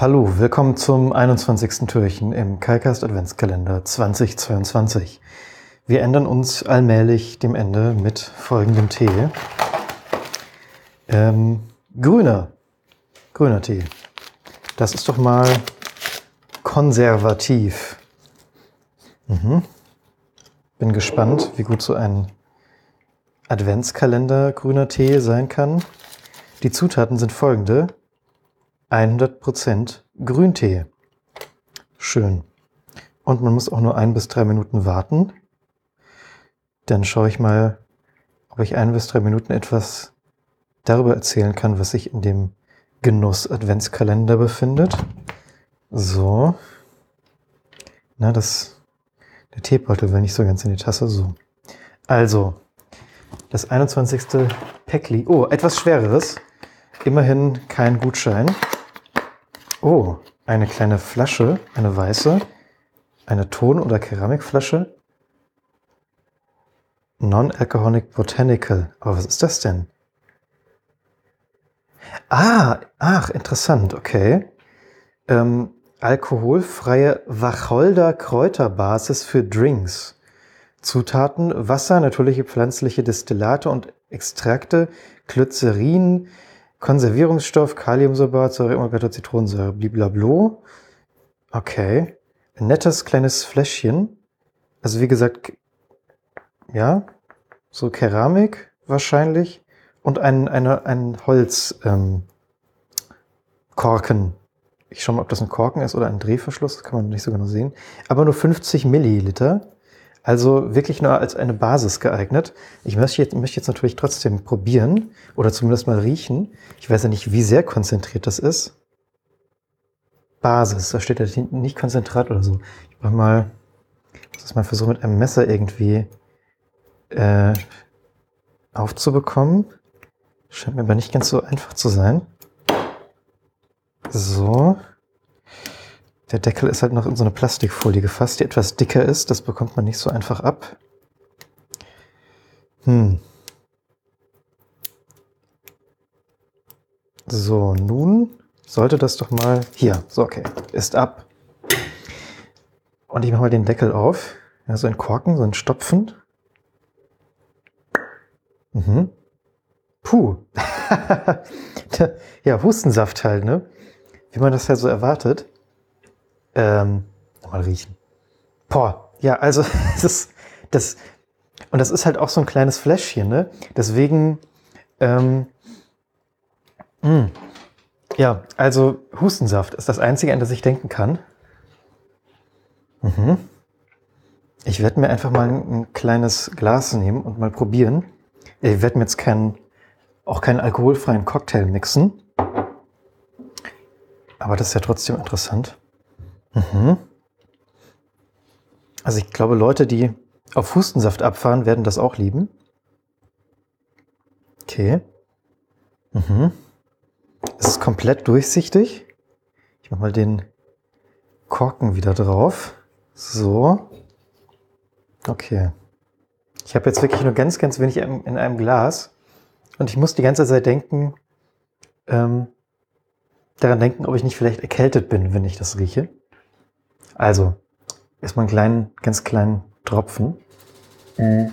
Hallo, willkommen zum 21. Türchen im Kalkast Adventskalender 2022. Wir ändern uns allmählich dem Ende mit folgendem Tee. Ähm, grüner, grüner Tee. Das ist doch mal konservativ. Mhm. Bin gespannt, wie gut so ein Adventskalender grüner Tee sein kann. Die Zutaten sind folgende. 100% Grüntee. Schön. Und man muss auch nur ein bis drei Minuten warten. Dann schaue ich mal, ob ich ein bis drei Minuten etwas darüber erzählen kann, was sich in dem Genuss Adventskalender befindet. So. Na, das, der Teebeutel will nicht so ganz in die Tasse. So. Also, das 21. Päckli. Oh, etwas schwereres. Immerhin kein Gutschein. Oh, eine kleine Flasche, eine weiße, eine Ton- oder Keramikflasche. Non-Alcoholic Botanical. Aber was ist das denn? Ah, ach, interessant, okay. Ähm, alkoholfreie Wacholder-Kräuterbasis für Drinks. Zutaten: Wasser, natürliche pflanzliche Destillate und Extrakte, Glycerin, Konservierungsstoff, Kaliumsorbat, Säure, Emulgator, Zitronensäure, bliblablo. Okay. Ein nettes kleines Fläschchen. Also wie gesagt, ja, so Keramik wahrscheinlich und ein, eine, ein Holzkorken. Ähm, ich schaue mal, ob das ein Korken ist oder ein Drehverschluss, das kann man nicht so genau sehen. Aber nur 50 Milliliter. Also wirklich nur als eine Basis geeignet. Ich möchte jetzt, möchte jetzt natürlich trotzdem probieren oder zumindest mal riechen. Ich weiß ja nicht, wie sehr konzentriert das ist. Basis, da steht ja nicht Konzentrat oder so. Ich mache mal, muss das mal versuchen mit einem Messer irgendwie äh, aufzubekommen. Scheint mir aber nicht ganz so einfach zu sein. So. Der Deckel ist halt noch in so eine Plastikfolie gefasst, die etwas dicker ist. Das bekommt man nicht so einfach ab. Hm. So, nun sollte das doch mal... Hier, so, okay. Ist ab. Und ich mache mal den Deckel auf. Ja, so ein Korken, so ein Stopfen. Mhm. Puh. ja, Hustensaft halt, ne? Wie man das ja so erwartet. Ähm, mal riechen. Boah, ja, also das, das, und das ist halt auch so ein kleines Fläschchen, ne? Deswegen, ähm, mh, hm, ja, also Hustensaft ist das Einzige, an das ich denken kann. Mhm. Ich werde mir einfach mal ein, ein, kleines Glas nehmen und mal probieren. Ich werde mir jetzt keinen, auch keinen alkoholfreien Cocktail mixen. Aber das ist ja trotzdem interessant. Mhm. Also ich glaube, Leute, die auf Hustensaft abfahren, werden das auch lieben. Okay. Mhm. Es ist komplett durchsichtig. Ich mache mal den Korken wieder drauf. So. Okay. Ich habe jetzt wirklich nur ganz, ganz wenig in einem Glas. Und ich muss die ganze Zeit denken, ähm, daran denken, ob ich nicht vielleicht erkältet bin, wenn ich das rieche. Also, erstmal einen kleinen, ganz kleinen Tropfen. Äh.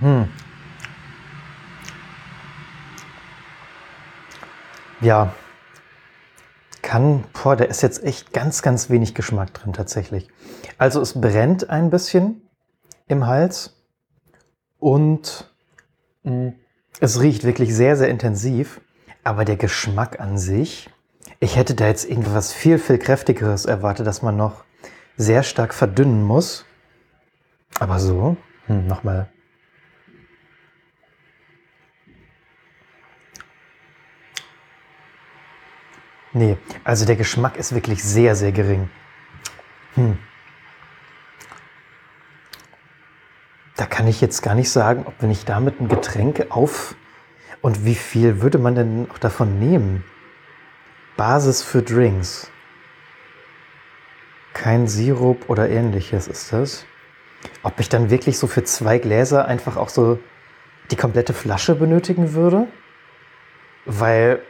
Hm. Ja, kann, boah, da ist jetzt echt ganz, ganz wenig Geschmack drin tatsächlich. Also es brennt ein bisschen im Hals und hm, es riecht wirklich sehr, sehr intensiv. Aber der Geschmack an sich, ich hätte da jetzt irgendwas viel, viel kräftigeres erwartet, dass man noch sehr stark verdünnen muss. Aber so, hm, nochmal. Nee, also der Geschmack ist wirklich sehr, sehr gering. Hm. Da kann ich jetzt gar nicht sagen, ob wenn ich damit ein Getränk auf und wie viel würde man denn auch davon nehmen? Basis für Drinks. Kein Sirup oder ähnliches ist das. Ob ich dann wirklich so für zwei Gläser einfach auch so die komplette Flasche benötigen würde, weil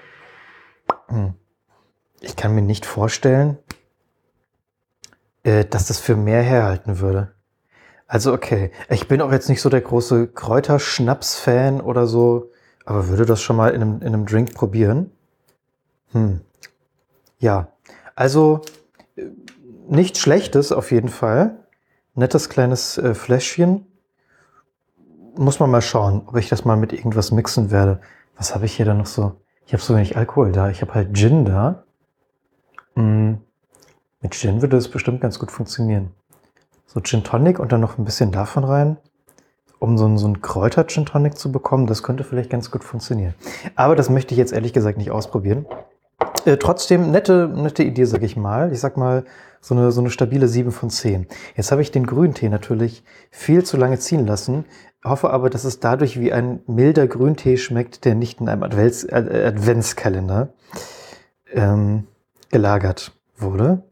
hm, ich kann mir nicht vorstellen, äh, dass das für mehr herhalten würde. Also okay, ich bin auch jetzt nicht so der große Kräuterschnaps-Fan oder so, aber würde das schon mal in einem, in einem Drink probieren. Hm. Ja, also äh, nichts Schlechtes auf jeden Fall. Nettes kleines äh, Fläschchen. Muss man mal schauen, ob ich das mal mit irgendwas mixen werde. Was habe ich hier dann noch so? Ich habe so wenig Alkohol da. Ich habe halt Gin da. Hm. Mit Gin würde das bestimmt ganz gut funktionieren. So Gin Tonic und dann noch ein bisschen davon rein, um so einen, so einen Kräuter-Gin Tonic zu bekommen. Das könnte vielleicht ganz gut funktionieren. Aber das möchte ich jetzt ehrlich gesagt nicht ausprobieren. Äh, trotzdem nette, nette Idee, sag ich mal. Ich sag mal, so eine, so eine stabile 7 von 10. Jetzt habe ich den Grüntee natürlich viel zu lange ziehen lassen, hoffe aber, dass es dadurch wie ein milder Grüntee schmeckt, der nicht in einem Advents, Adventskalender ähm, gelagert wurde.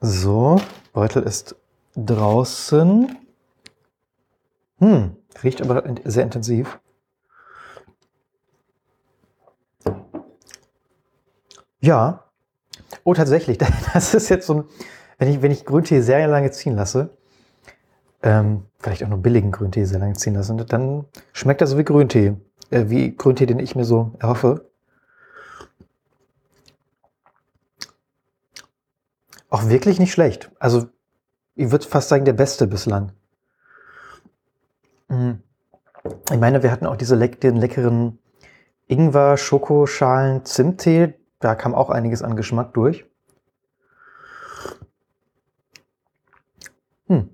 So, Beutel ist draußen. Hm, riecht aber sehr intensiv. Ja. Oh, tatsächlich. Das ist jetzt so ein, wenn ich, wenn ich Grüntee sehr lange ziehen lasse, ähm, vielleicht auch nur billigen Grüntee sehr lange ziehen lasse, dann schmeckt er so wie Grüntee. Äh, wie Grüntee, den ich mir so erhoffe. Auch wirklich nicht schlecht. Also, ich würde fast sagen, der beste bislang. Mhm. Ich meine, wir hatten auch diese leck den leckeren Ingwer, Schokoschalen, Zimttee. Da kam auch einiges an Geschmack durch. Hm.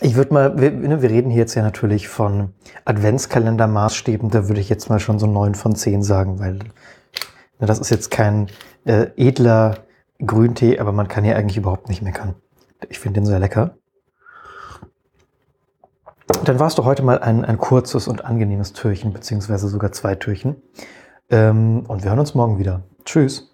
Ich würde mal, wir, ne, wir, reden hier jetzt ja natürlich von Adventskalender-Maßstäben, da würde ich jetzt mal schon so 9 von 10 sagen, weil ne, das ist jetzt kein äh, edler Grüntee, aber man kann hier eigentlich überhaupt nicht meckern. Ich finde den sehr lecker. Dann warst du heute mal ein, ein kurzes und angenehmes Türchen, beziehungsweise sogar zwei Türchen. Ähm, und wir hören uns morgen wieder. Tschüss.